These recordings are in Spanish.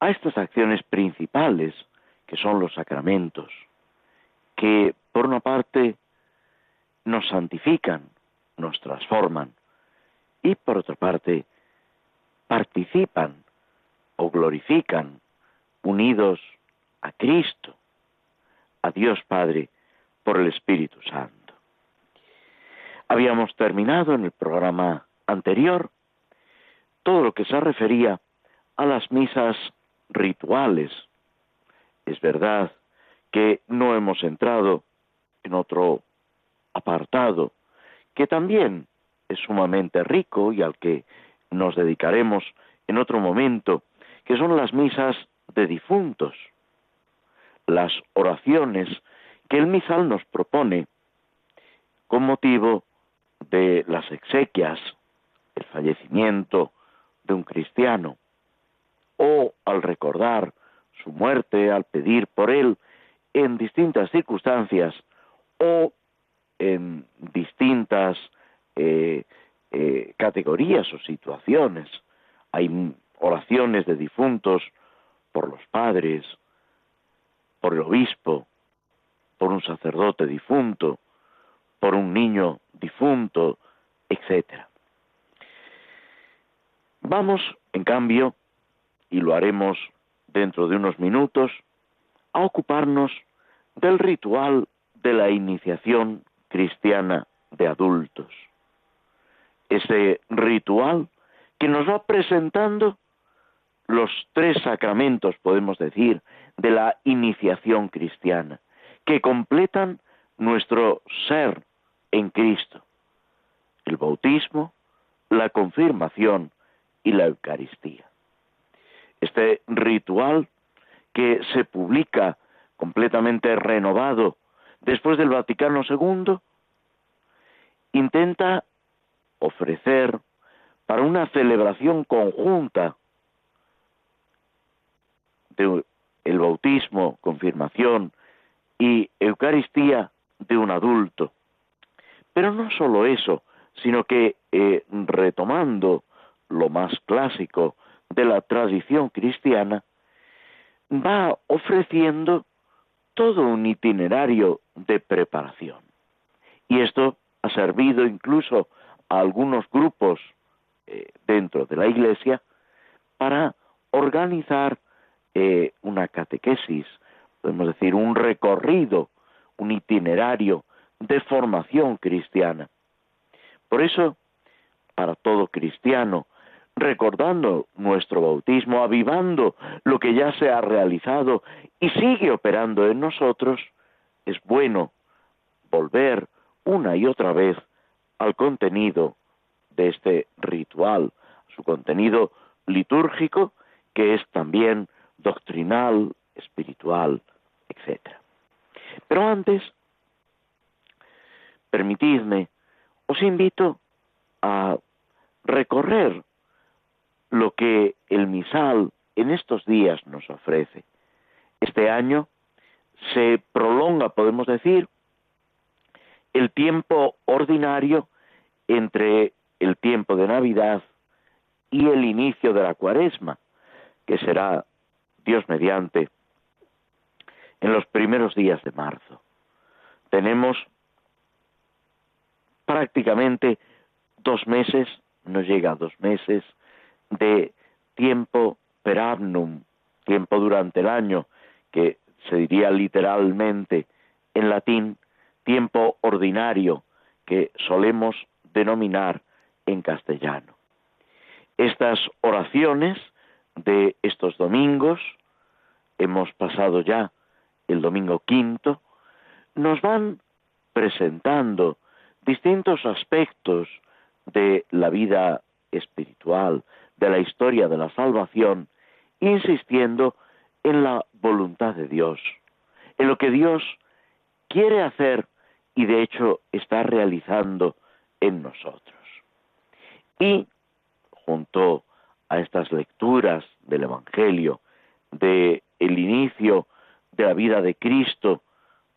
a estas acciones principales que son los sacramentos, que por una parte nos santifican, nos transforman y por otra parte participan o glorifican unidos a Cristo, a Dios Padre, por el Espíritu Santo. Habíamos terminado en el programa anterior todo lo que se refería a las misas rituales. Es verdad que no hemos entrado en otro apartado que también es sumamente rico y al que nos dedicaremos en otro momento, que son las misas de difuntos, las oraciones que el misal nos propone con motivo de las exequias, el fallecimiento de un cristiano, o al recordar su muerte, al pedir por él en distintas circunstancias o en distintas eh, eh, categorías o situaciones. Hay oraciones de difuntos por los padres, por el obispo, por un sacerdote difunto, por un niño difunto, etc. Vamos, en cambio, y lo haremos dentro de unos minutos, a ocuparnos del ritual de la iniciación cristiana de adultos. Ese ritual que nos va presentando los tres sacramentos, podemos decir, de la iniciación cristiana, que completan nuestro ser en Cristo. El bautismo, la confirmación y la Eucaristía. Este ritual que se publica completamente renovado después del Vaticano II, intenta ofrecer para una celebración conjunta de el bautismo, confirmación y Eucaristía de un adulto. Pero no solo eso, sino que eh, retomando lo más clásico de la tradición cristiana, va ofreciendo todo un itinerario de preparación. Y esto ha servido incluso a algunos grupos eh, dentro de la Iglesia para organizar eh, una catequesis, podemos decir, un recorrido, un itinerario de formación cristiana. Por eso, para todo cristiano, recordando nuestro bautismo, avivando lo que ya se ha realizado y sigue operando en nosotros, es bueno volver una y otra vez al contenido de este ritual, su contenido litúrgico, que es también doctrinal, espiritual, etc. Pero antes, permitidme, os invito a recorrer lo que el misal en estos días nos ofrece. Este año se prolonga, podemos decir, el tiempo ordinario entre el tiempo de Navidad y el inicio de la cuaresma, que será, Dios mediante, en los primeros días de marzo. Tenemos prácticamente dos meses, no llega a dos meses, de tiempo per annum, tiempo durante el año, que se diría literalmente en latín tiempo ordinario, que solemos denominar en castellano. Estas oraciones de estos domingos, hemos pasado ya el domingo quinto, nos van presentando distintos aspectos de la vida espiritual, de la historia de la salvación, insistiendo en la voluntad de Dios, en lo que Dios quiere hacer y de hecho está realizando en nosotros. Y junto a estas lecturas del Evangelio, de el inicio de la vida de Cristo,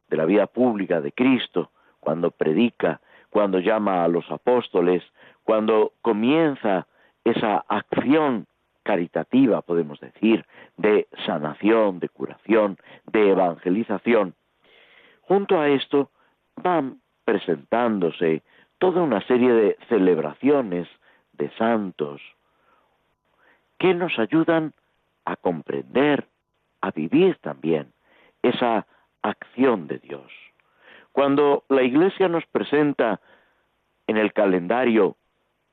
de la vida pública de Cristo, cuando predica, cuando llama a los apóstoles, cuando comienza esa acción caritativa, podemos decir, de sanación, de curación, de evangelización. Junto a esto van presentándose toda una serie de celebraciones de santos que nos ayudan a comprender, a vivir también esa acción de Dios. Cuando la Iglesia nos presenta en el calendario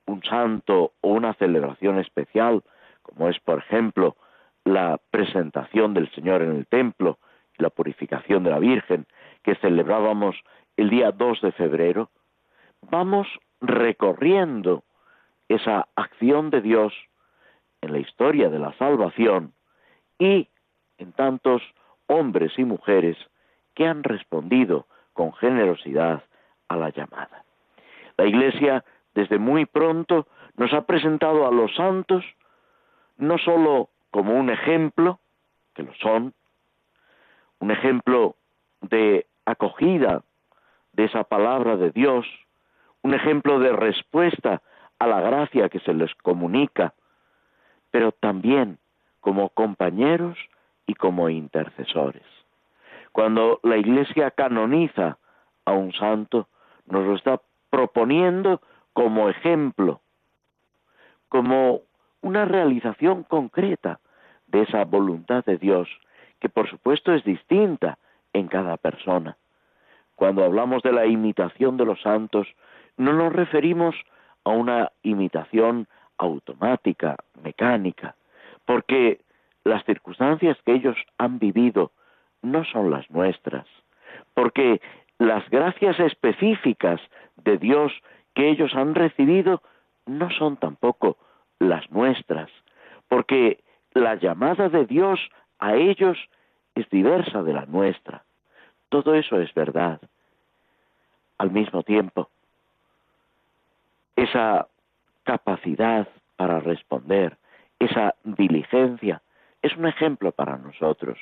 un santo o una celebración especial, como es por ejemplo la presentación del Señor en el templo y la purificación de la Virgen, que celebrábamos el día 2 de febrero, vamos recorriendo esa acción de Dios en la historia de la salvación y en tantos hombres y mujeres que han respondido con generosidad a la llamada. La Iglesia desde muy pronto nos ha presentado a los santos no sólo como un ejemplo, que lo son, un ejemplo de acogida de esa palabra de Dios, un ejemplo de respuesta a la gracia que se les comunica, pero también como compañeros y como intercesores. Cuando la Iglesia canoniza a un santo, nos lo está proponiendo como ejemplo, como una realización concreta de esa voluntad de Dios, que por supuesto es distinta en cada persona. Cuando hablamos de la imitación de los santos, no nos referimos a una imitación automática, mecánica, porque las circunstancias que ellos han vivido no son las nuestras, porque las gracias específicas de Dios que ellos han recibido no son tampoco las nuestras, porque la llamada de Dios a ellos es diversa de la nuestra. Todo eso es verdad. Al mismo tiempo, esa capacidad para responder, esa diligencia, es un ejemplo para nosotros.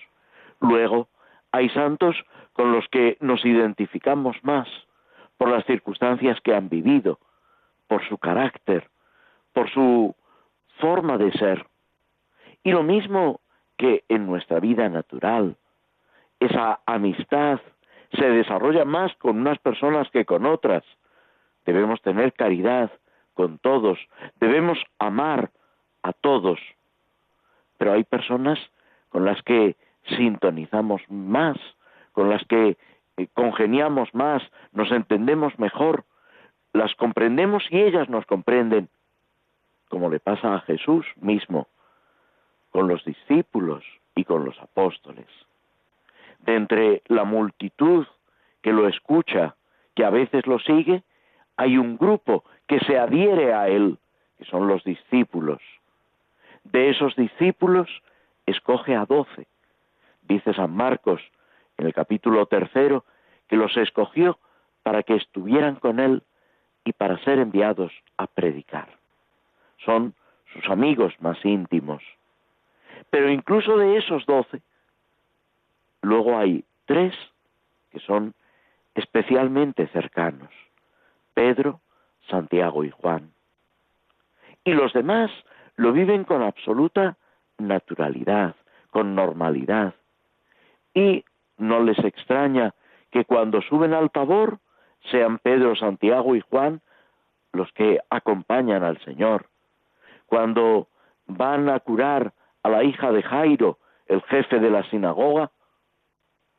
Luego, hay santos con los que nos identificamos más por las circunstancias que han vivido, por su carácter, por su forma de ser. Y lo mismo que en nuestra vida natural, esa amistad se desarrolla más con unas personas que con otras. Debemos tener caridad con todos, debemos amar a todos. Pero hay personas con las que sintonizamos más, con las que congeniamos más, nos entendemos mejor, las comprendemos y ellas nos comprenden, como le pasa a Jesús mismo, con los discípulos y con los apóstoles. De entre la multitud que lo escucha, que a veces lo sigue, hay un grupo que se adhiere a él, que son los discípulos. De esos discípulos escoge a doce. Dice San Marcos en el capítulo tercero que los escogió para que estuvieran con él y para ser enviados a predicar. Son sus amigos más íntimos. Pero incluso de esos doce, luego hay tres que son especialmente cercanos. Pedro, Santiago y Juan. Y los demás lo viven con absoluta naturalidad, con normalidad. Y no les extraña que cuando suben al Tabor sean Pedro, Santiago y Juan los que acompañan al Señor. Cuando van a curar a la hija de Jairo, el jefe de la sinagoga,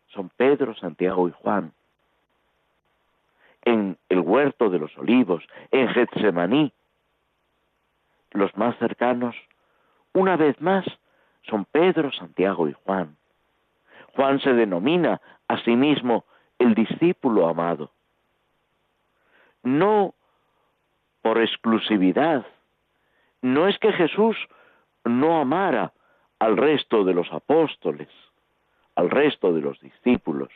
son Pedro, Santiago y Juan. En el huerto de los olivos, en Getsemaní, los más cercanos, una vez más, son Pedro, Santiago y Juan. Juan se denomina a sí mismo el discípulo amado. No por exclusividad, no es que Jesús no amara al resto de los apóstoles, al resto de los discípulos.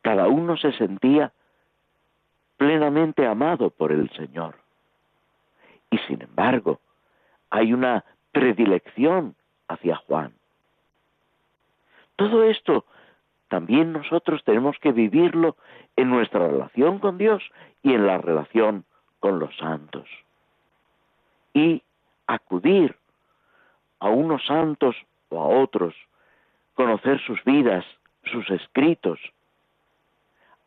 Cada uno se sentía plenamente amado por el Señor. Y sin embargo, hay una predilección hacia Juan. Todo esto también nosotros tenemos que vivirlo en nuestra relación con Dios y en la relación con los santos. Y acudir a unos santos o a otros, conocer sus vidas, sus escritos,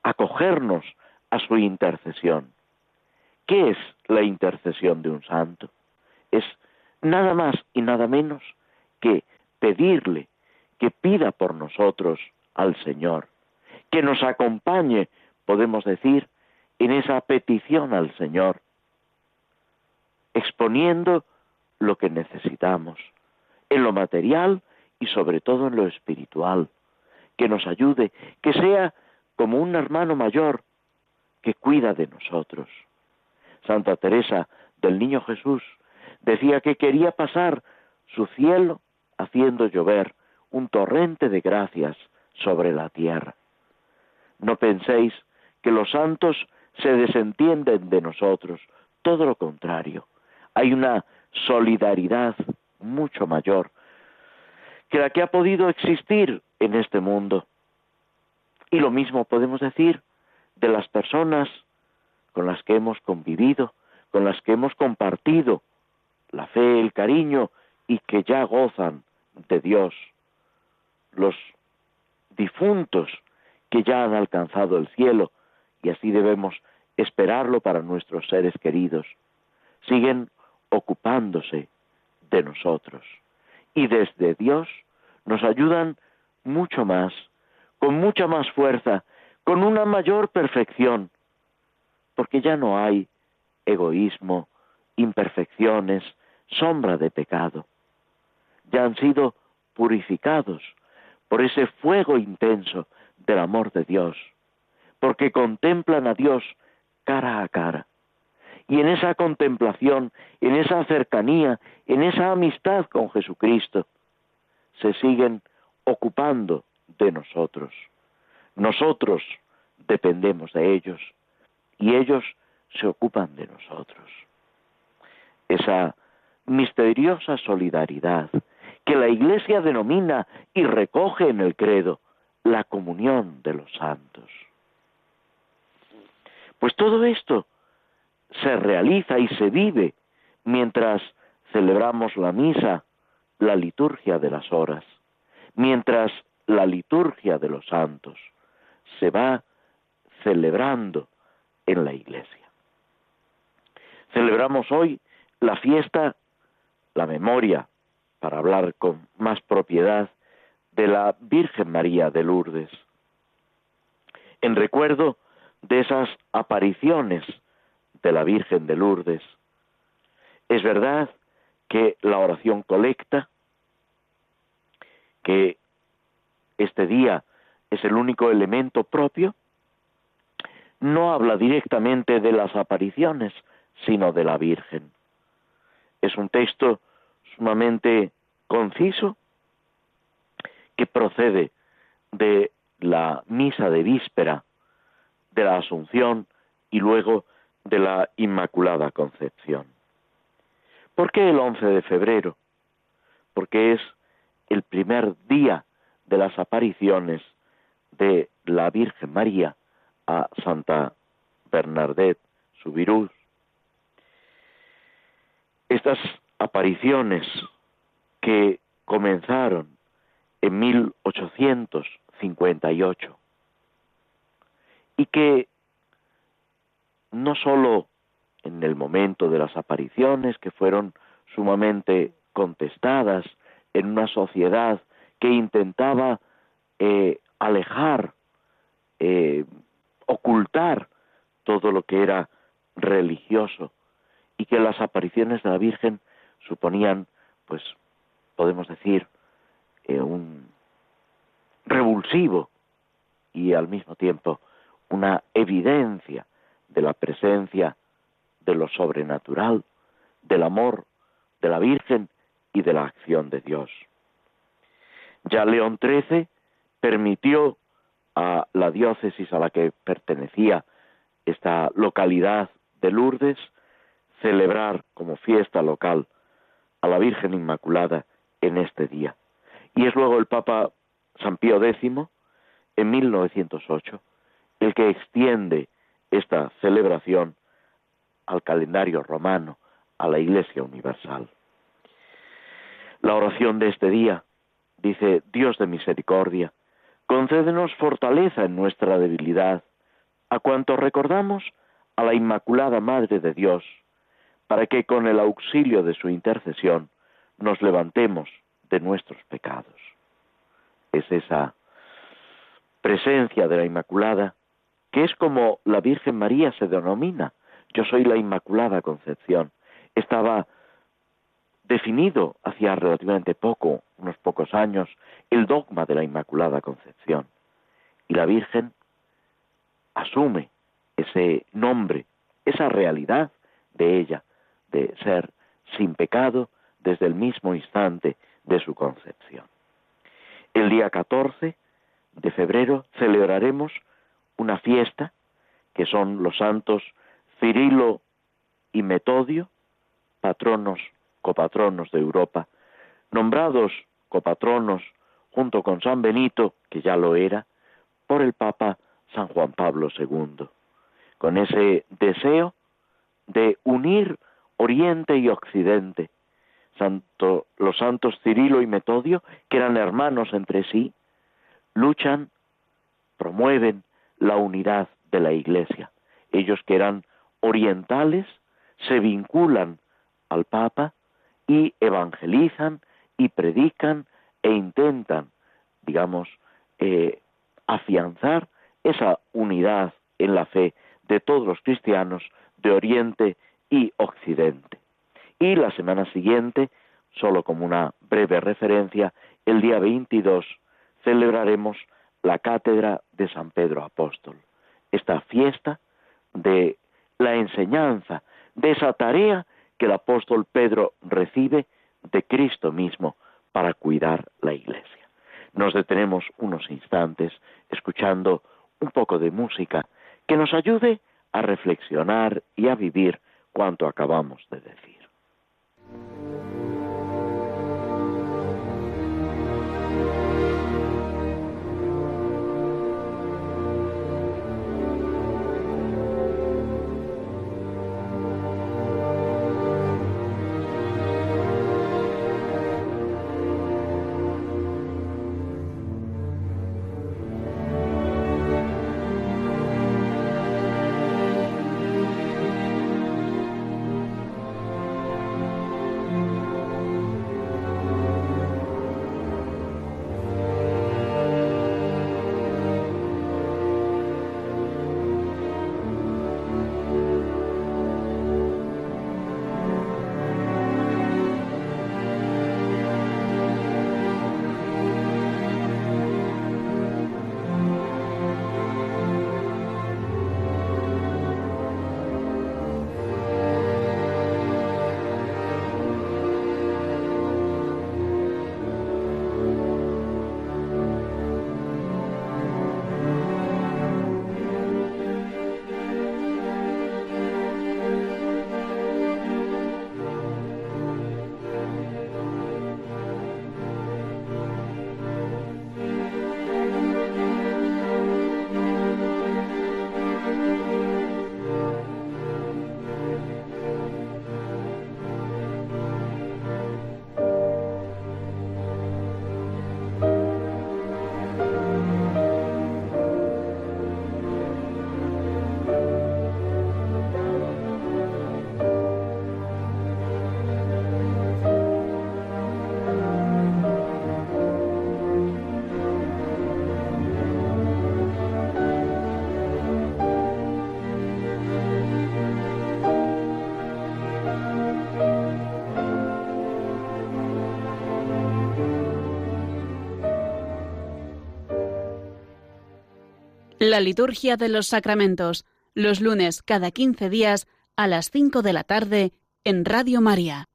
acogernos a su intercesión. ¿Qué es la intercesión de un santo? Es nada más y nada menos que pedirle que pida por nosotros al Señor, que nos acompañe, podemos decir, en esa petición al Señor, exponiendo lo que necesitamos, en lo material y sobre todo en lo espiritual, que nos ayude, que sea como un hermano mayor que cuida de nosotros. Santa Teresa del Niño Jesús decía que quería pasar su cielo haciendo llover un torrente de gracias sobre la tierra. No penséis que los santos se desentienden de nosotros, todo lo contrario. Hay una solidaridad mucho mayor que la que ha podido existir en este mundo. Y lo mismo podemos decir de las personas con las que hemos convivido, con las que hemos compartido la fe, el cariño y que ya gozan de Dios, los difuntos que ya han alcanzado el cielo y así debemos esperarlo para nuestros seres queridos, siguen ocupándose de nosotros y desde Dios nos ayudan mucho más, con mucha más fuerza, con una mayor perfección, porque ya no hay egoísmo, imperfecciones, sombra de pecado. Ya han sido purificados por ese fuego intenso del amor de Dios, porque contemplan a Dios cara a cara. Y en esa contemplación, en esa cercanía, en esa amistad con Jesucristo, se siguen ocupando de nosotros. Nosotros dependemos de ellos y ellos se ocupan de nosotros. Esa misteriosa solidaridad que la Iglesia denomina y recoge en el credo la comunión de los santos. Pues todo esto se realiza y se vive mientras celebramos la misa, la liturgia de las horas, mientras la liturgia de los santos se va celebrando en la iglesia. Celebramos hoy la fiesta, la memoria, para hablar con más propiedad, de la Virgen María de Lourdes, en recuerdo de esas apariciones de la Virgen de Lourdes. Es verdad que la oración colecta, que este día es el único elemento propio, no habla directamente de las apariciones, sino de la Virgen. Es un texto sumamente conciso que procede de la misa de víspera, de la Asunción y luego de la Inmaculada Concepción. ¿Por qué el 11 de febrero? Porque es el primer día de las apariciones de la Virgen María a Santa Bernadette Subirús. Estas apariciones que comenzaron en 1858 y que no sólo en el momento de las apariciones, que fueron sumamente contestadas en una sociedad que intentaba eh, alejar, eh, ocultar todo lo que era religioso y que las apariciones de la Virgen suponían, pues, podemos decir, eh, un revulsivo y al mismo tiempo una evidencia de la presencia de lo sobrenatural, del amor de la Virgen y de la acción de Dios. Ya León XIII permitió a la diócesis a la que pertenecía esta localidad de Lourdes celebrar como fiesta local a la Virgen Inmaculada en este día. Y es luego el Papa San Pío X, en 1908, el que extiende esta celebración al calendario romano, a la Iglesia Universal. La oración de este día dice, Dios de misericordia, concédenos fortaleza en nuestra debilidad, a cuanto recordamos a la Inmaculada Madre de Dios, para que con el auxilio de su intercesión nos levantemos de nuestros pecados. Es esa presencia de la Inmaculada que es como la Virgen María se denomina. Yo soy la Inmaculada Concepción. Estaba definido hacía relativamente poco, unos pocos años, el dogma de la Inmaculada Concepción. Y la Virgen asume ese nombre, esa realidad de ella, ser sin pecado desde el mismo instante de su concepción. El día 14 de febrero celebraremos una fiesta que son los santos Cirilo y Metodio, patronos, copatronos de Europa, nombrados copatronos junto con San Benito, que ya lo era, por el Papa San Juan Pablo II, con ese deseo de unir Oriente y Occidente. Santo, los santos Cirilo y Metodio, que eran hermanos entre sí, luchan, promueven la unidad de la Iglesia. Ellos que eran orientales se vinculan al Papa y evangelizan y predican e intentan, digamos, eh, afianzar esa unidad en la fe de todos los cristianos de Oriente y Occidente. Y la semana siguiente, solo como una breve referencia, el día 22 celebraremos la cátedra de San Pedro Apóstol, esta fiesta de la enseñanza, de esa tarea que el apóstol Pedro recibe de Cristo mismo para cuidar la iglesia. Nos detenemos unos instantes escuchando un poco de música que nos ayude a reflexionar y a vivir cuanto acabamos de decir. La liturgia de los sacramentos, los lunes cada 15 días a las 5 de la tarde en Radio María.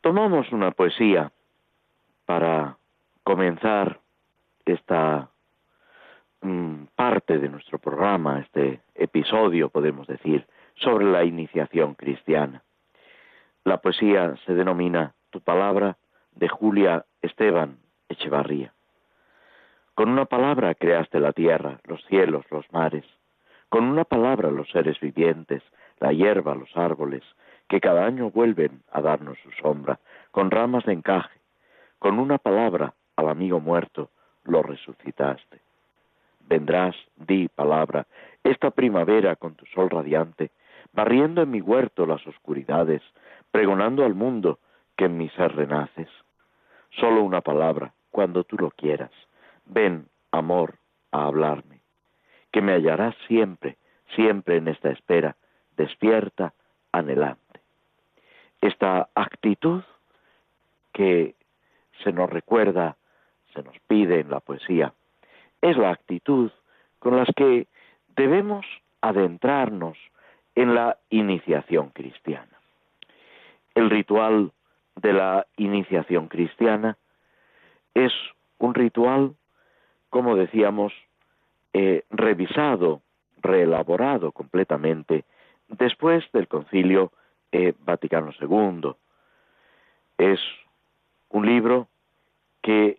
Tomamos una poesía para comenzar esta mm, parte de nuestro programa, este episodio, podemos decir, sobre la iniciación cristiana. La poesía se denomina Tu palabra de Julia Esteban Echevarría. Con una palabra creaste la tierra, los cielos, los mares. Con una palabra los seres vivientes, la hierba, los árboles, que cada año vuelven a darnos su sombra, con ramas de encaje. Con una palabra al amigo muerto lo resucitaste. Vendrás, di palabra, esta primavera con tu sol radiante, barriendo en mi huerto las oscuridades, pregonando al mundo que en mi ser renaces. Solo una palabra, cuando tú lo quieras. Ven, amor, a hablarme, que me hallarás siempre, siempre en esta espera, despierta, anhelante. Esta actitud que se nos recuerda, se nos pide en la poesía, es la actitud con la que debemos adentrarnos en la iniciación cristiana. El ritual de la iniciación cristiana es un ritual, como decíamos, eh, revisado, reelaborado completamente después del concilio eh, Vaticano II. Es un libro que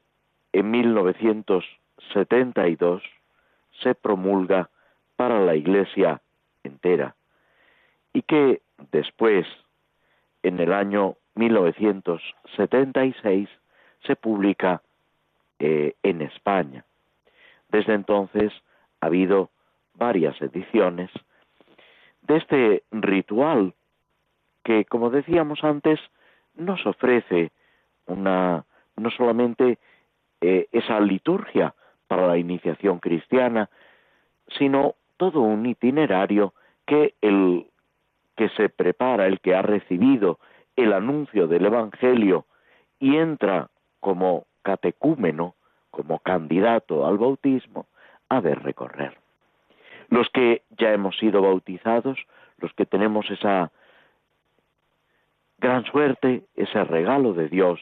en 1972 se promulga para la Iglesia entera y que después, en el año 1976, se publica eh, en España. Desde entonces ha habido varias ediciones de este ritual que, como decíamos antes, nos ofrece una no solamente eh, esa liturgia para la iniciación cristiana, sino todo un itinerario que el que se prepara, el que ha recibido el anuncio del Evangelio y entra como catecúmeno, como candidato al bautismo, ha de recorrer. Los que ya hemos sido bautizados, los que tenemos esa gran suerte, ese regalo de Dios,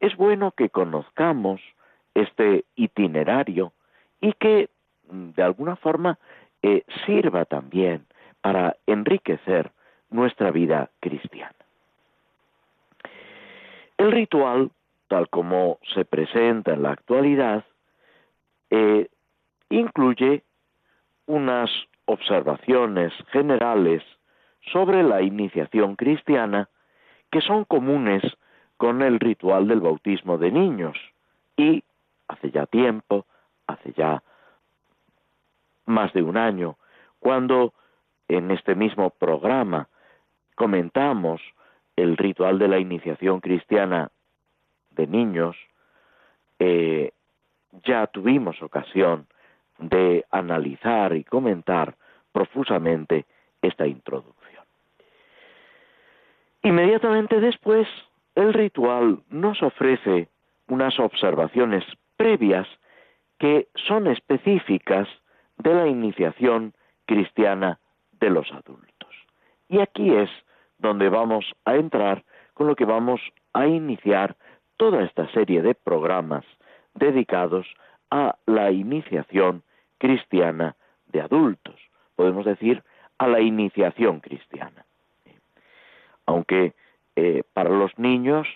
es bueno que conozcamos este itinerario y que mm, de alguna forma eh, sirva también para enriquecer nuestra vida cristiana. El ritual, tal como se presenta en la actualidad, eh, incluye unas observaciones generales sobre la iniciación cristiana que son comunes con el ritual del bautismo de niños. Y hace ya tiempo, hace ya más de un año, cuando en este mismo programa comentamos el ritual de la iniciación cristiana de niños, eh, ya tuvimos ocasión de analizar y comentar profusamente esta introducción. Inmediatamente después, el ritual nos ofrece unas observaciones previas que son específicas de la iniciación cristiana de los adultos. Y aquí es donde vamos a entrar con lo que vamos a iniciar toda esta serie de programas dedicados a la iniciación cristiana de adultos, podemos decir a la iniciación cristiana. Aunque eh, para los niños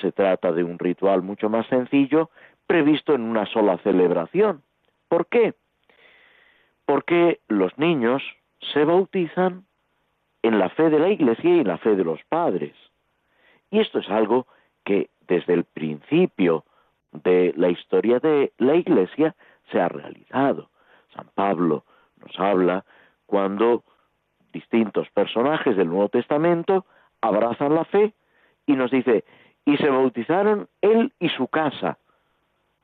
se trata de un ritual mucho más sencillo, previsto en una sola celebración. ¿Por qué? Porque los niños se bautizan en la fe de la Iglesia y en la fe de los padres. Y esto es algo que desde el principio de la historia de la Iglesia se ha realizado. San Pablo nos habla cuando distintos personajes del Nuevo Testamento abrazan la fe y nos dice, y se bautizaron él y su casa.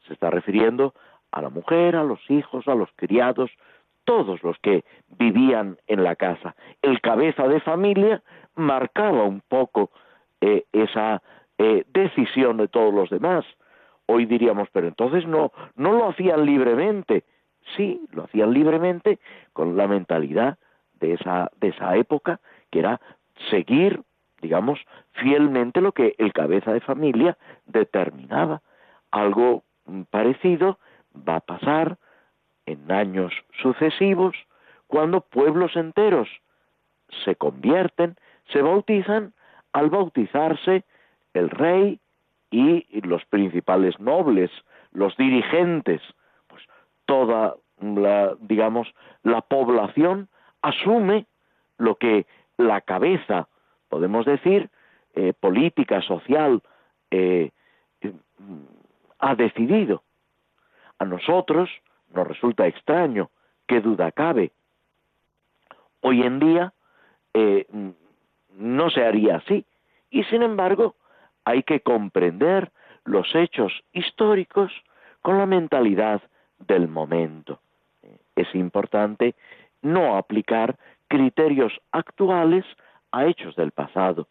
Se está refiriendo a la mujer, a los hijos, a los criados, todos los que vivían en la casa. El cabeza de familia marcaba un poco eh, esa eh, decisión de todos los demás. Hoy diríamos, pero entonces no, no lo hacían libremente. Sí, lo hacían libremente con la mentalidad de esa, de esa época, que era seguir digamos, fielmente lo que el cabeza de familia determinaba. Algo parecido va a pasar en años sucesivos cuando pueblos enteros se convierten, se bautizan, al bautizarse el rey y los principales nobles, los dirigentes, pues toda la, digamos, la población asume lo que la cabeza, podemos decir, eh, política, social, eh, ha decidido. A nosotros nos resulta extraño, qué duda cabe. Hoy en día eh, no se haría así. Y sin embargo, hay que comprender los hechos históricos con la mentalidad del momento. Es importante no aplicar criterios actuales a hechos del pasado,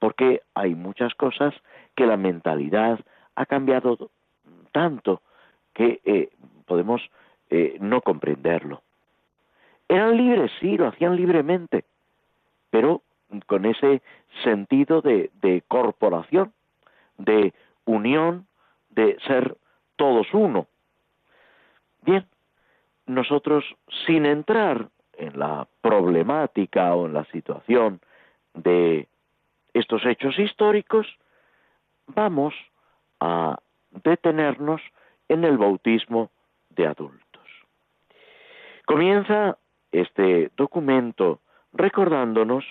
porque hay muchas cosas que la mentalidad ha cambiado tanto que eh, podemos eh, no comprenderlo. Eran libres, sí, lo hacían libremente, con ese sentido de, corporación, de unión, de ser todos uno. Bien, nosotros sin entrar en la problemática o en la situación de estos hechos históricos, vamos a detenernos en el bautismo de adultos. Comienza este documento recordándonos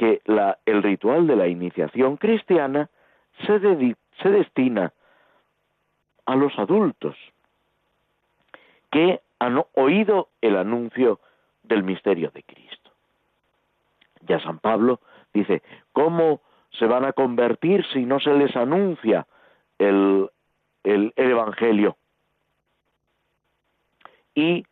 que el ritual de la iniciación cristiana se, destina a los adultos que han oído el anuncio del misterio de Cristo. Ya San Pablo dice, ¿cómo se van a convertir si no se les anuncia el, el, Evangelio? Y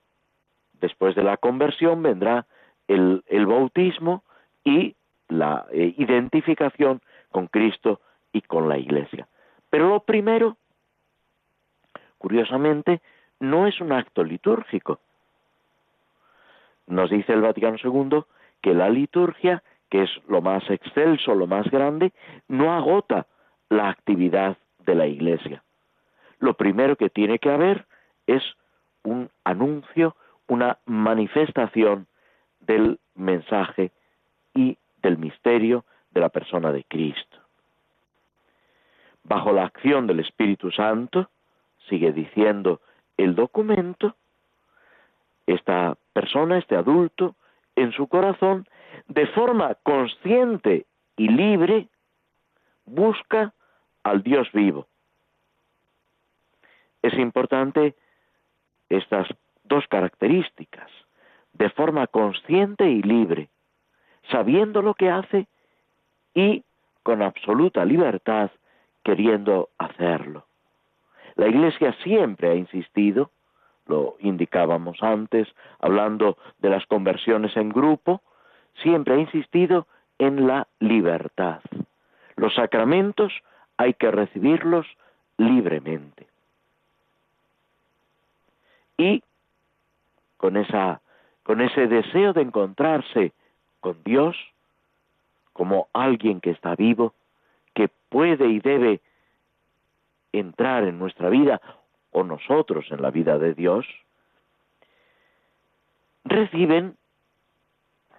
después de la conversión vendrá el bautismo y la eh, identificación con Cristo y con la Iglesia. Pero lo primero, curiosamente, no es un acto litúrgico. Nos dice el Vaticano II que la liturgia, que es lo más excelso, lo más grande, no agota la actividad de la Iglesia. Lo primero que tiene que haber es un anuncio, una manifestación del mensaje y del misterio de la persona de Cristo. Bajo la acción del Espíritu Santo, sigue diciendo el documento, esta persona, este adulto, en su corazón, de forma consciente y libre, busca al Dios vivo. Es importante estas dos características, de forma consciente y libre, sabiendo lo que hace y con absoluta libertad queriendo hacerlo. La Iglesia siempre ha insistido, lo indicábamos antes, hablando de las conversiones en grupo, siempre ha insistido en la libertad. Los sacramentos hay que recibirlos libremente. Y con, esa, con ese deseo de encontrarse con Dios como alguien que está vivo, que puede y debe entrar en nuestra vida o nosotros en la vida de Dios, reciben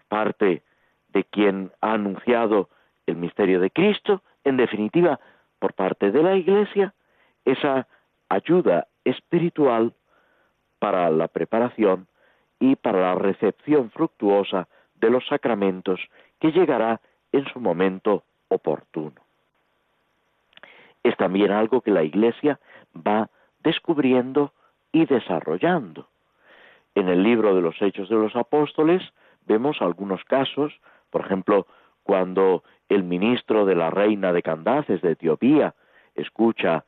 parte de quien ha anunciado el misterio de Cristo, en definitiva, por parte de la Iglesia, esa ayuda espiritual para la preparación y para la recepción fructuosa de los sacramentos que llegará en su momento oportuno. Es también algo que la Iglesia va descubriendo y desarrollando. En el libro de los Hechos de los Apóstoles vemos algunos casos, por ejemplo, cuando el ministro de la reina de Candaces de Etiopía escucha,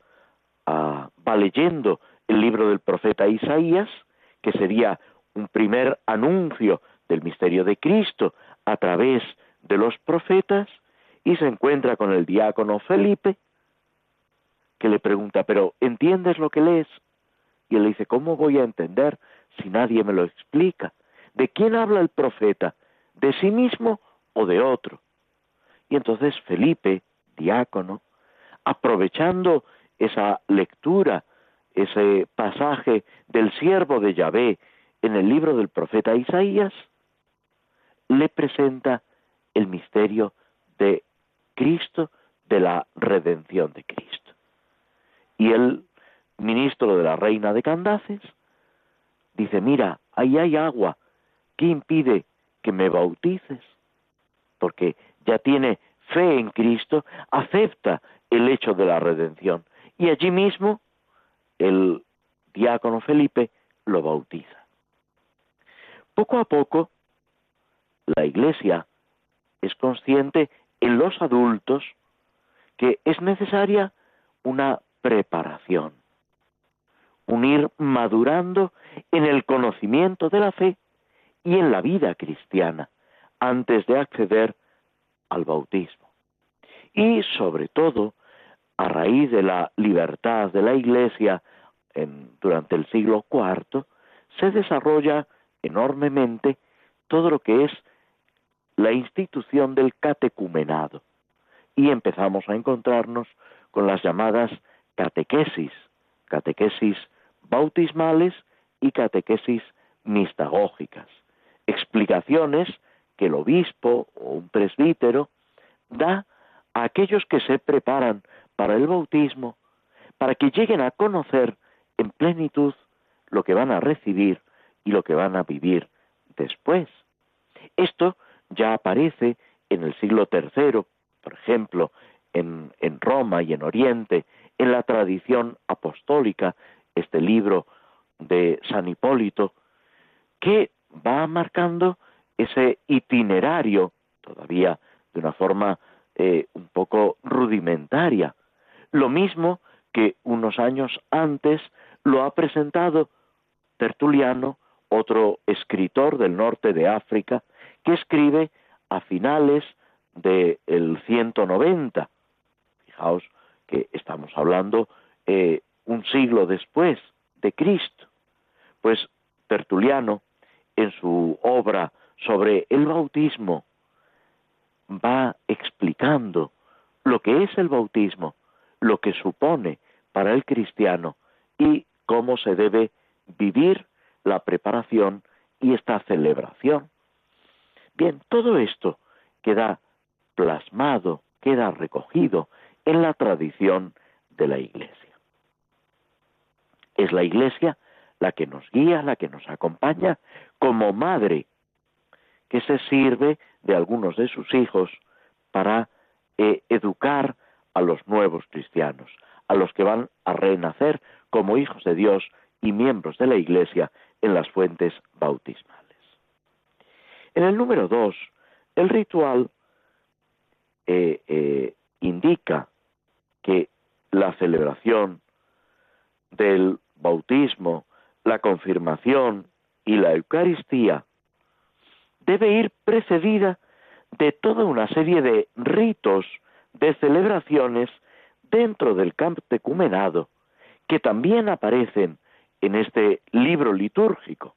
ah, va leyendo el libro del profeta Isaías, que sería un primer anuncio del misterio de Cristo a través de los profetas, y se encuentra con el diácono Felipe, que le pregunta, pero ¿entiendes lo que lees? Y él le dice, ¿cómo voy a entender si nadie me lo explica? ¿De quién habla el profeta? ¿De sí mismo o de otro? Y entonces Felipe, diácono, aprovechando esa lectura, ese pasaje del siervo de Yahvé en el libro del profeta Isaías, le presenta el misterio de Cristo, de la redención de Cristo. Y el ministro de la reina de Candaces dice, mira, ahí hay agua, ¿qué impide que me bautices? Porque ya tiene fe en Cristo, acepta el hecho de la redención. Y allí mismo el diácono Felipe lo bautiza. Poco a poco, la Iglesia es consciente en los adultos que es necesaria una preparación, un ir madurando en el conocimiento de la fe y en la vida cristiana antes de acceder al bautismo. Y sobre todo, a raíz de la libertad de la Iglesia durante el siglo IV, se desarrolla enormemente todo lo que es la institución del catecumenado. Y empezamos a encontrarnos con las llamadas catequesis, catequesis bautismales y catequesis mistagógicas, explicaciones que el obispo o un presbítero da a aquellos que se preparan para el bautismo, para que lleguen a conocer en plenitud lo que van a recibir y lo que van a vivir después. Esto ya aparece en el siglo III, por ejemplo, en, Roma y en Oriente, en la tradición apostólica, este libro de San Hipólito, que va marcando ese itinerario, todavía de una forma eh, un poco rudimentaria. Lo mismo que unos años antes lo ha presentado Tertuliano, otro escritor del norte de África, que escribe a finales del 190. Fijaos que estamos hablando eh, un siglo después de Cristo. Pues Tertuliano, en su obra sobre el bautismo, va explicando lo que es el bautismo, lo que supone para el cristiano y cómo se debe vivir la preparación y esta celebración. Bien, todo esto queda plasmado, queda recogido en la tradición de la Iglesia. Es la Iglesia la que nos guía, la que nos acompaña como madre, que se sirve de algunos de sus hijos para eh, educar a los nuevos cristianos, a los que van a renacer como hijos de Dios y miembros de la Iglesia en las fuentes bautismales. En el número dos, el ritual eh, eh, indica que la celebración del bautismo, la confirmación y la Eucaristía debe ir precedida de toda una serie de ritos, de celebraciones dentro del catecumenado que también aparecen en este libro litúrgico.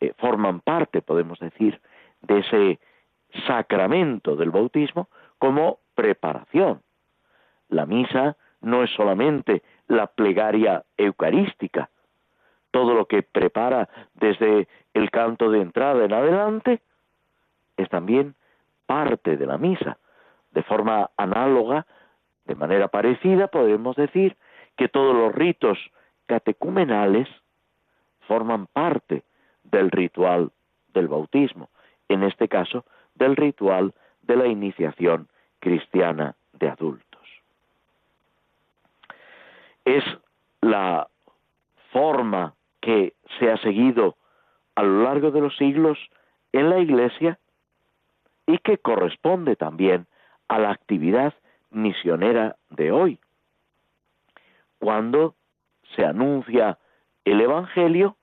Eh, forman parte, podemos decir, de ese sacramento del bautismo como preparación. La misa no es solamente la plegaria eucarística, todo lo que prepara desde el canto de entrada en adelante es también parte de la misa. De forma análoga, de manera parecida, podemos decir que todos los ritos catecumenales forman parte del ritual del bautismo, en este caso del ritual de la iniciación cristiana de adultos. Es la forma que se ha seguido a lo largo de los siglos en la Iglesia y que corresponde también a la actividad misionera de hoy. Cuando se anuncia el Evangelio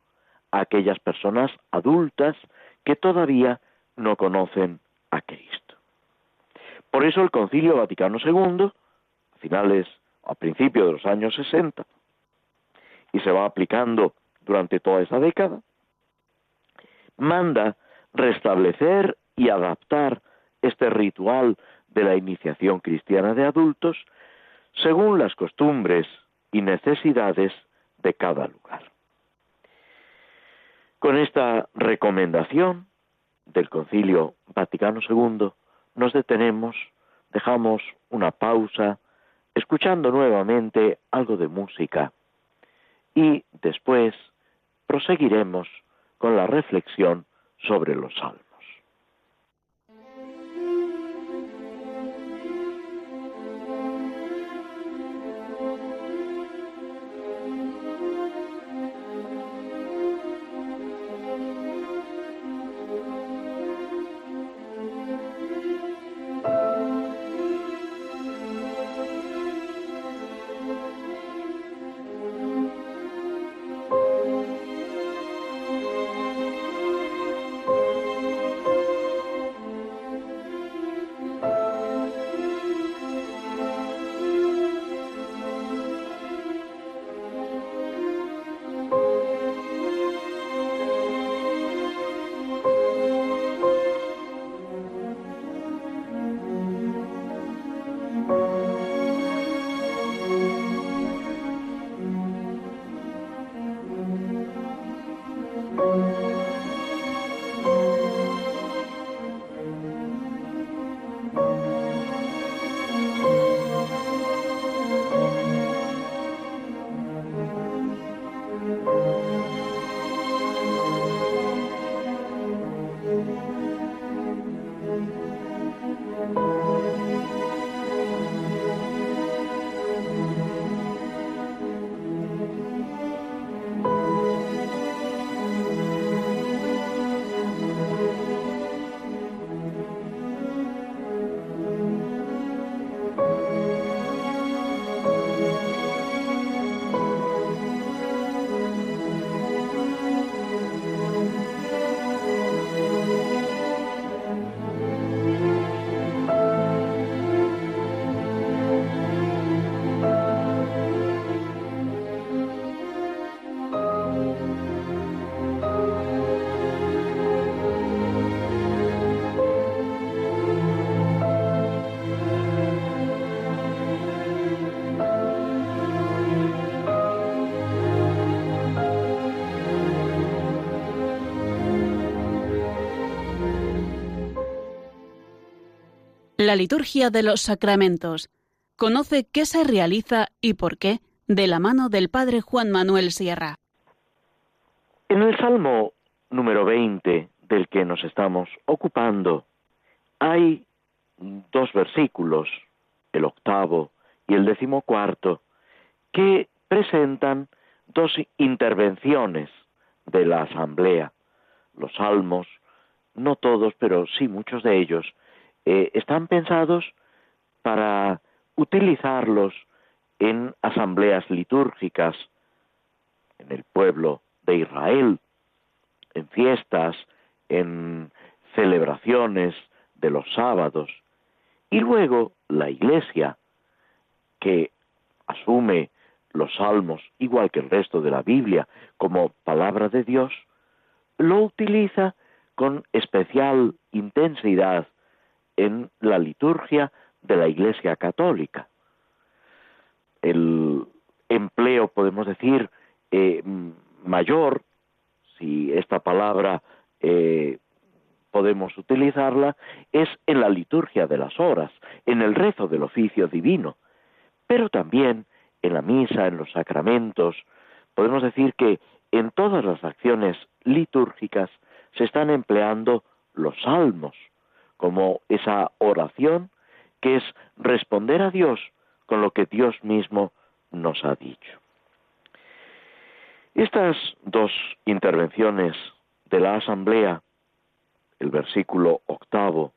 a aquellas personas adultas que todavía no conocen a Cristo. Por eso el Concilio Vaticano II, a finales, a principios de los años 60, y se va aplicando durante toda esa década, manda restablecer y adaptar este ritual de la iniciación cristiana de adultos según las costumbres y necesidades de cada lugar. Con esta recomendación del Concilio Vaticano II nos detenemos, dejamos una pausa, escuchando nuevamente algo de música y después proseguiremos con la reflexión sobre los salmos. La liturgia de los sacramentos. Conoce qué se realiza y por qué de la mano del Padre Juan Manuel Sierra. En el Salmo número 20 del que nos estamos ocupando hay dos versículos, el octavo y el decimocuarto, que presentan dos intervenciones de la asamblea. Los salmos, no todos, pero sí muchos de ellos, eh, están pensados para utilizarlos en asambleas litúrgicas en el pueblo de Israel, en fiestas, en celebraciones de los sábados, y luego la Iglesia, que asume los salmos, igual que el resto de la Biblia, como palabra de Dios, lo utiliza con especial intensidad en la liturgia de la Iglesia Católica. El empleo, podemos decir, eh, mayor, si esta palabra eh, podemos utilizarla, es en la liturgia de las horas, en el rezo del oficio divino, pero también en la misa, en los sacramentos. Podemos decir que en todas las acciones litúrgicas se están empleando los salmos, como esa oración que es responder a Dios con lo que Dios mismo nos ha dicho. Estas dos intervenciones de la asamblea, el versículo octavo,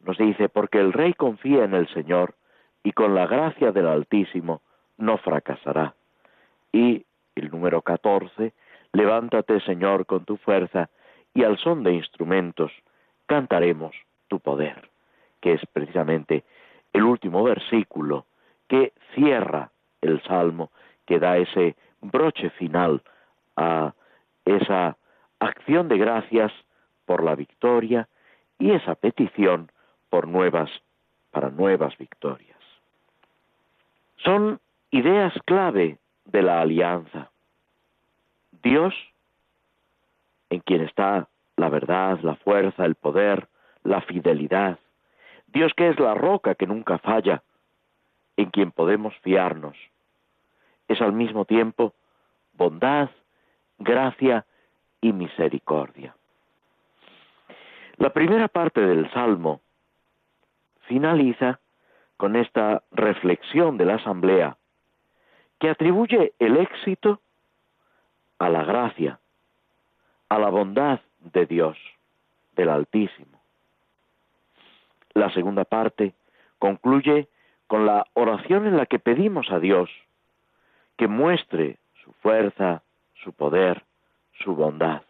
nos dice, porque el rey confía en el Señor y con la gracia del Altísimo no fracasará. Y el número catorce, levántate Señor con tu fuerza y al son de instrumentos cantaremos tu poder, que es precisamente el último versículo que cierra el Salmo, que da ese broche final a esa acción de gracias por la victoria y esa petición por nuevas, para nuevas victorias. Son ideas clave de la alianza. Dios, en quien está la verdad, la fuerza, el poder, la fidelidad. Dios que es la roca que nunca falla, en quien podemos fiarnos. Es al mismo tiempo bondad, gracia y misericordia. La primera parte del Salmo finaliza con esta reflexión de la Asamblea que atribuye el éxito a la gracia, a la bondad de Dios, del Altísimo. La segunda parte concluye con la oración en la que pedimos a Dios que muestre su fuerza, su poder, su bondad,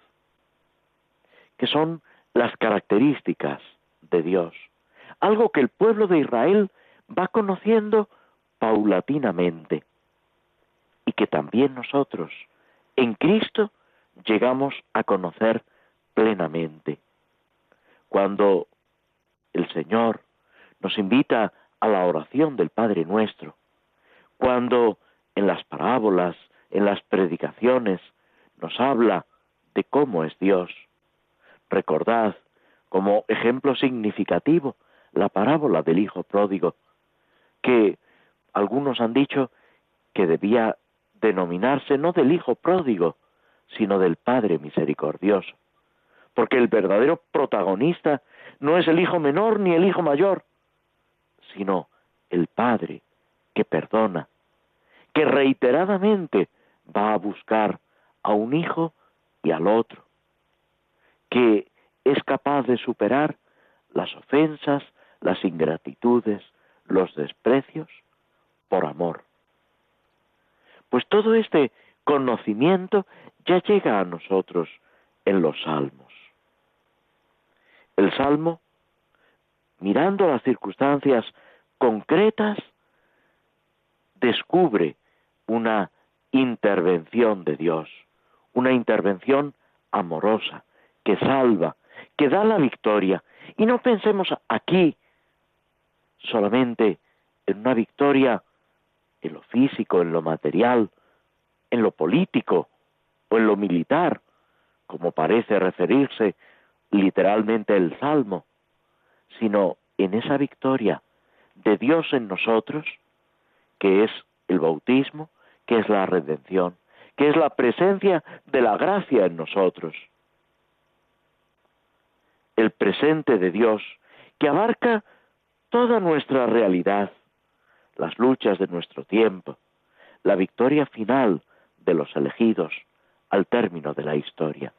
que son las características de Dios, algo que el pueblo de Israel va conociendo paulatinamente y que también nosotros en Cristo llegamos a conocer plenamente. Cuando el Señor nos invita a la oración del Padre nuestro, cuando en las parábolas, en las predicaciones, nos habla de cómo es Dios. Recordad como ejemplo significativo la parábola del Hijo Pródigo, que algunos han dicho que debía denominarse no del Hijo Pródigo, sino del Padre Misericordioso porque el verdadero protagonista no es el hijo menor ni el hijo mayor, sino el Padre que perdona, que reiteradamente va a buscar a un hijo y al otro, que es capaz de superar las ofensas, las ingratitudes, los desprecios por amor. Pues todo este conocimiento ya llega a nosotros en los salmos. El Salmo, mirando las circunstancias concretas, descubre una intervención de Dios, una intervención amorosa, que salva, que da la victoria. Y no pensemos aquí solamente en una victoria en lo físico, en lo material, en lo político o en lo militar, como parece referirse literalmente el salmo, sino en esa victoria de Dios en nosotros, que es el bautismo, que es la redención, que es la presencia de la gracia en nosotros. El presente de Dios, que abarca toda nuestra realidad, las luchas de nuestro tiempo, la victoria final de los elegidos al término de la historia.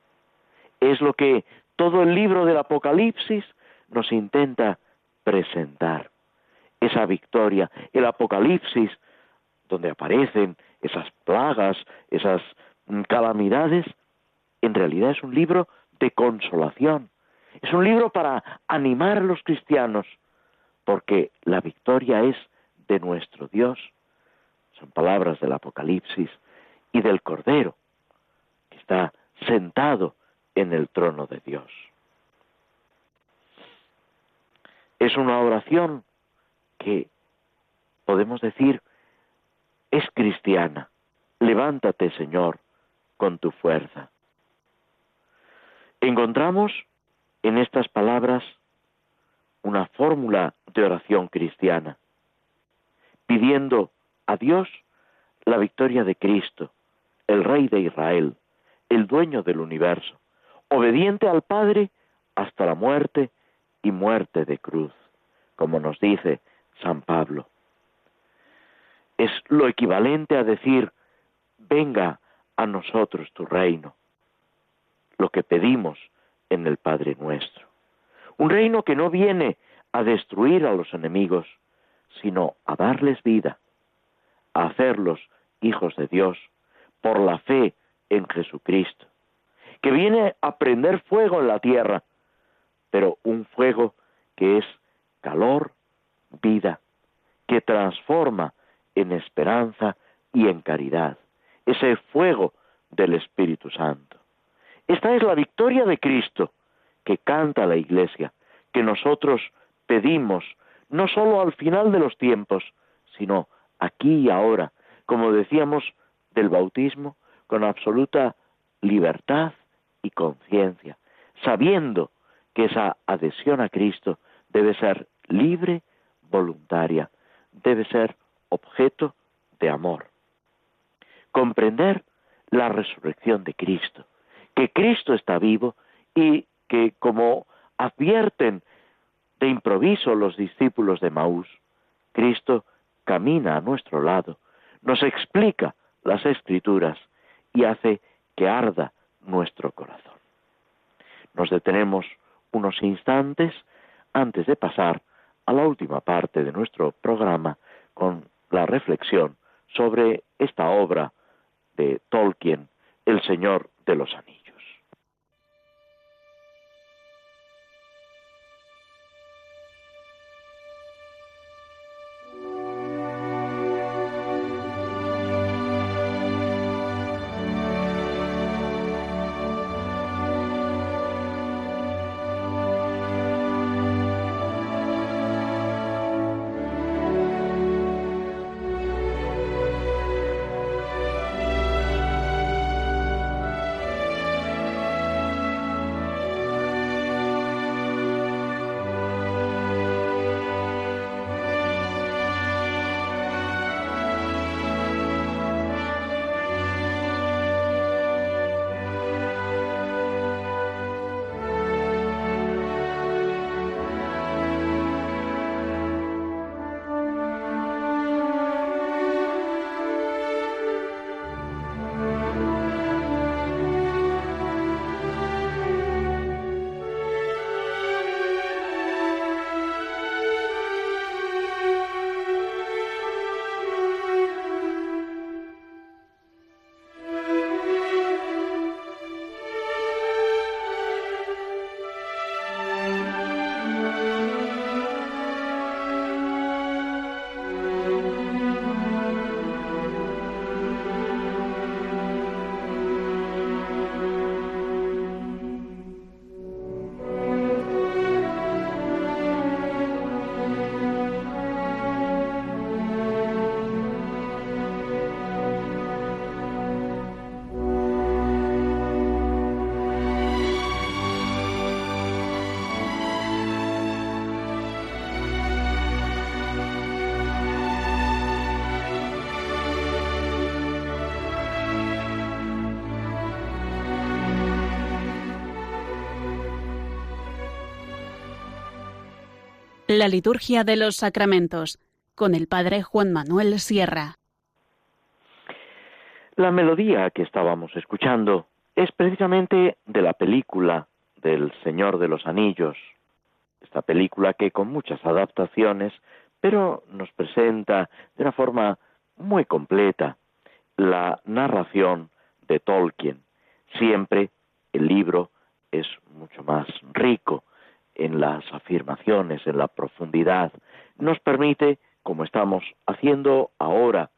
Es lo que todo el libro del Apocalipsis nos intenta presentar esa victoria. El Apocalipsis, donde aparecen esas plagas, esas mm, calamidades, en realidad es un libro de consolación. Es un libro para animar a los cristianos, porque la victoria es de nuestro Dios. Son palabras del Apocalipsis y del Cordero, que está sentado en el trono de Dios. Es una oración que podemos decir es cristiana. Levántate, Señor, con tu fuerza. Encontramos en estas palabras una fórmula de oración cristiana, pidiendo a Dios la victoria de Cristo, el Rey de Israel, el dueño del universo, obediente al Padre hasta la muerte y muerte de cruz, como nos dice San Pablo. Es lo equivalente a decir, venga a nosotros tu reino, lo que pedimos en el Padre nuestro. Un reino que no viene a destruir a los enemigos, sino a darles vida, a hacerlos hijos de Dios por la fe en Jesucristo que viene a prender fuego en la tierra, pero un fuego que es calor, vida, que transforma en esperanza y en caridad, ese fuego del Espíritu Santo. Esta es la victoria de Cristo que canta la Iglesia, que nosotros pedimos, no sólo al final de los tiempos, sino aquí y ahora, como decíamos del bautismo, con absoluta libertad y conciencia, sabiendo que esa adhesión a Cristo debe ser libre, voluntaria, debe ser objeto de amor. Comprender la resurrección de Cristo, que Cristo está vivo y que como advierten de improviso los discípulos de Maús, Cristo camina a nuestro lado, nos explica las escrituras y hace que arda nuestro corazón. Nos detenemos unos instantes antes de pasar a la última parte de nuestro programa con la reflexión sobre esta obra de Tolkien, El Señor de los Anillos. La liturgia de los sacramentos con el padre Juan Manuel Sierra. La melodía que estábamos escuchando es precisamente de la película del Señor de los Anillos, esta película que con muchas adaptaciones, pero nos presenta de una forma muy completa la narración de Tolkien. Siempre el libro es mucho más rico, en las afirmaciones, en la profundidad, nos permite, como estamos haciendo ahora,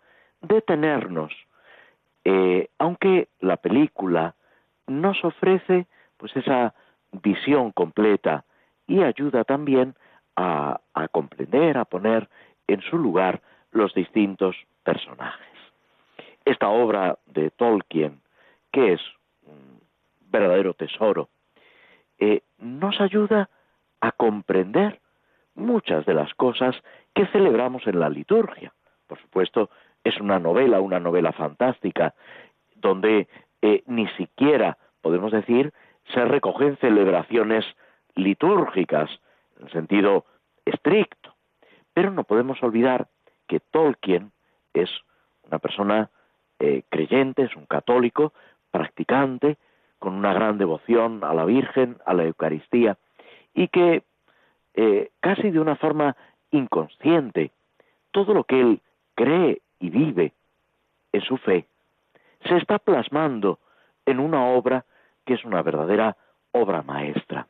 detenernos, eh, aunque la película nos ofrece pues esa visión completa y ayuda también a, a comprender, a poner en su lugar los distintos personajes. Esta obra de Tolkien, que es un verdadero tesoro, eh, nos ayuda a comprender muchas de las cosas que celebramos en la liturgia. Por supuesto, es una novela, una novela fantástica, donde eh, ni siquiera, podemos decir, se recogen celebraciones litúrgicas, en sentido estricto. Pero no podemos olvidar que Tolkien es una persona eh, creyente, es un católico, practicante, con una gran devoción a la Virgen, a la Eucaristía, y que eh, casi de una forma inconsciente, todo lo que él cree y vive en su fe se está plasmando en una obra que es una verdadera obra maestra,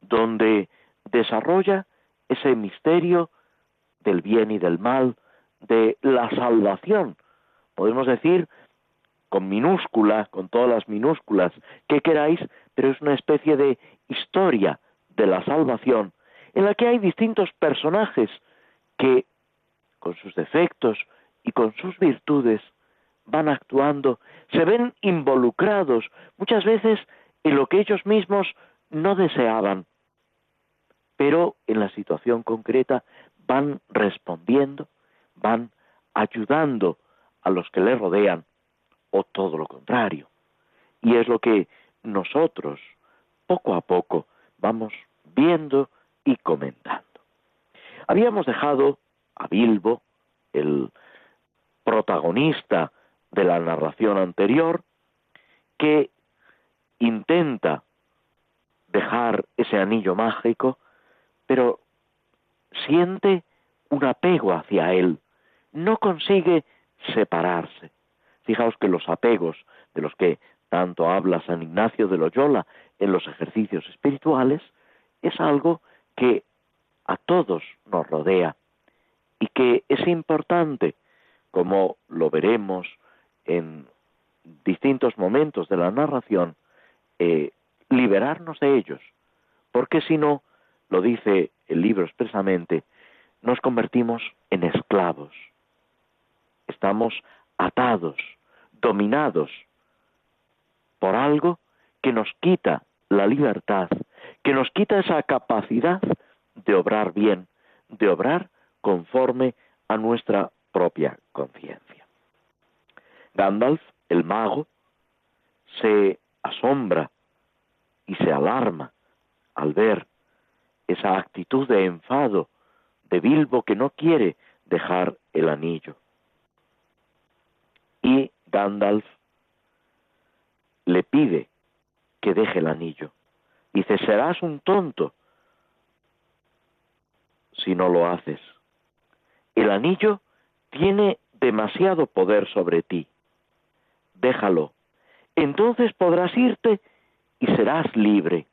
donde desarrolla ese misterio del bien y del mal, de la salvación, podemos decir con minúscula, con todas las minúsculas que queráis, pero es una especie de historia de la salvación en la que hay distintos personajes que, con sus defectos y con sus virtudes, van actuando, se ven involucrados muchas veces en lo que ellos mismos no deseaban, pero en la situación concreta van respondiendo, van ayudando a los que le rodean, o todo lo contrario. Y es lo que nosotros, poco a poco, vamos viendo y comentando. Habíamos dejado a Bilbo, el protagonista de la narración anterior, que intenta dejar ese anillo mágico, pero siente un apego hacia él, no consigue separarse. Fijaos que los apegos de los que tanto habla San Ignacio de Loyola en los ejercicios espirituales es algo que a todos nos rodea y que es importante, como lo veremos en distintos momentos de la narración, eh, liberarnos de ellos, porque si no, lo dice el libro expresamente, nos convertimos en esclavos. Estamos atados, dominados por algo que nos quita la libertad, que nos quita esa capacidad de obrar bien, de obrar conforme a nuestra propia conciencia. Gandalf, el mago, se asombra y se alarma al ver esa actitud de enfado de Bilbo que no quiere dejar el anillo. Y Gandalf le pide que deje el anillo. Dice, serás un tonto si no lo haces. El anillo tiene demasiado poder sobre ti. Déjalo. Entonces podrás irte y serás libre.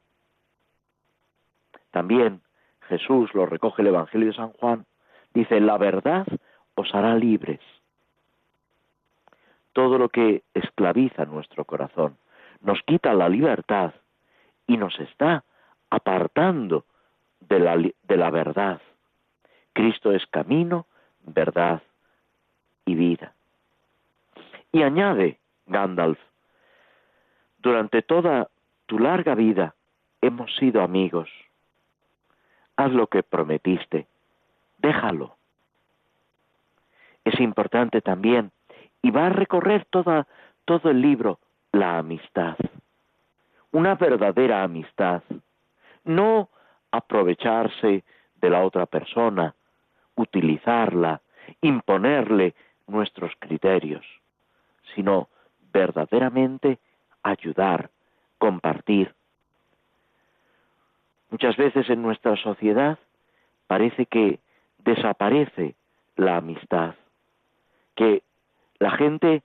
También Jesús lo recoge el Evangelio de San Juan, dice, la verdad os hará libres. Todo lo que esclaviza nuestro corazón, nos quita la libertad y nos está apartando de la, de la verdad. Cristo es camino, verdad y vida. Y añade Gandalf, durante toda tu larga vida hemos sido amigos. Haz lo que prometiste, déjalo. Es importante también, y va a recorrer toda, todo el libro, la amistad. Una verdadera amistad. No aprovecharse de la otra persona, utilizarla, imponerle nuestros criterios, sino verdaderamente ayudar, compartir. Muchas veces en nuestra sociedad parece que desaparece la amistad, que la gente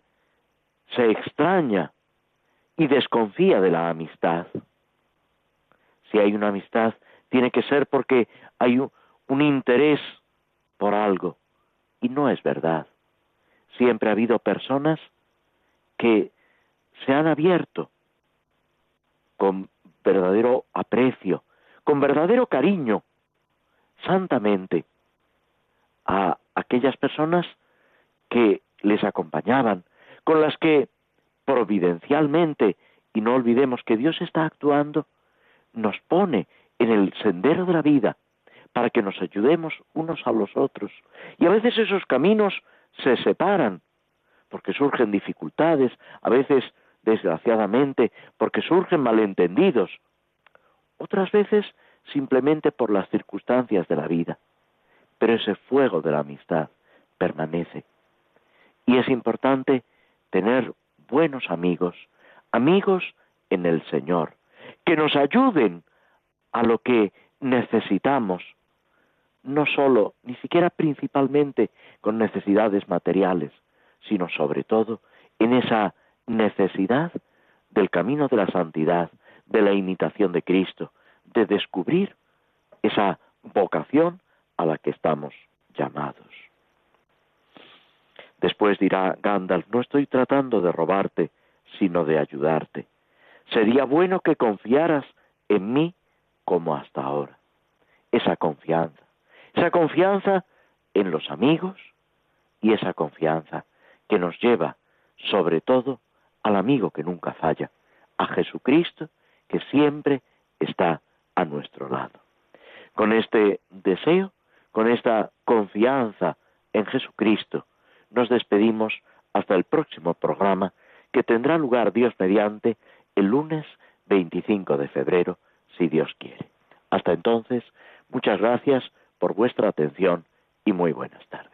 se extraña y desconfía de la amistad. Si hay una amistad, tiene que ser porque hay un, interés por algo. Y no es verdad. Siempre ha habido personas que se han abierto con verdadero aprecio, con verdadero cariño, santamente, a aquellas personas que les acompañaban, con las que providencialmente, y no olvidemos que Dios está actuando, nos pone en el sendero de la vida para que nos ayudemos unos a los otros. Y a veces esos caminos se separan porque surgen dificultades, a veces desgraciadamente porque surgen malentendidos, otras veces simplemente por las circunstancias de la vida. Pero ese fuego de la amistad permanece. Y es importante tener buenos amigos, amigos en el Señor, que nos ayuden a lo que necesitamos, no solo, ni siquiera principalmente con necesidades materiales, sino sobre todo en esa necesidad del camino de la santidad, de la imitación de Cristo, de descubrir esa vocación a la que estamos llamados. Después dirá Gandalf, no estoy tratando de robarte, sino de ayudarte. Sería bueno que confiaras en mí como hasta ahora. esa confianza. Esa confianza en los amigos y esa confianza que nos lleva sobre todo al amigo que nunca falla, a Jesucristo que siempre está a nuestro lado. Con este deseo, con esta confianza en Jesucristo, nos despedimos hasta el próximo programa que tendrá lugar Dios mediante el lunes 25 de febrero, si Dios quiere. Hasta entonces, muchas gracias por vuestra atención y muy buenas tardes.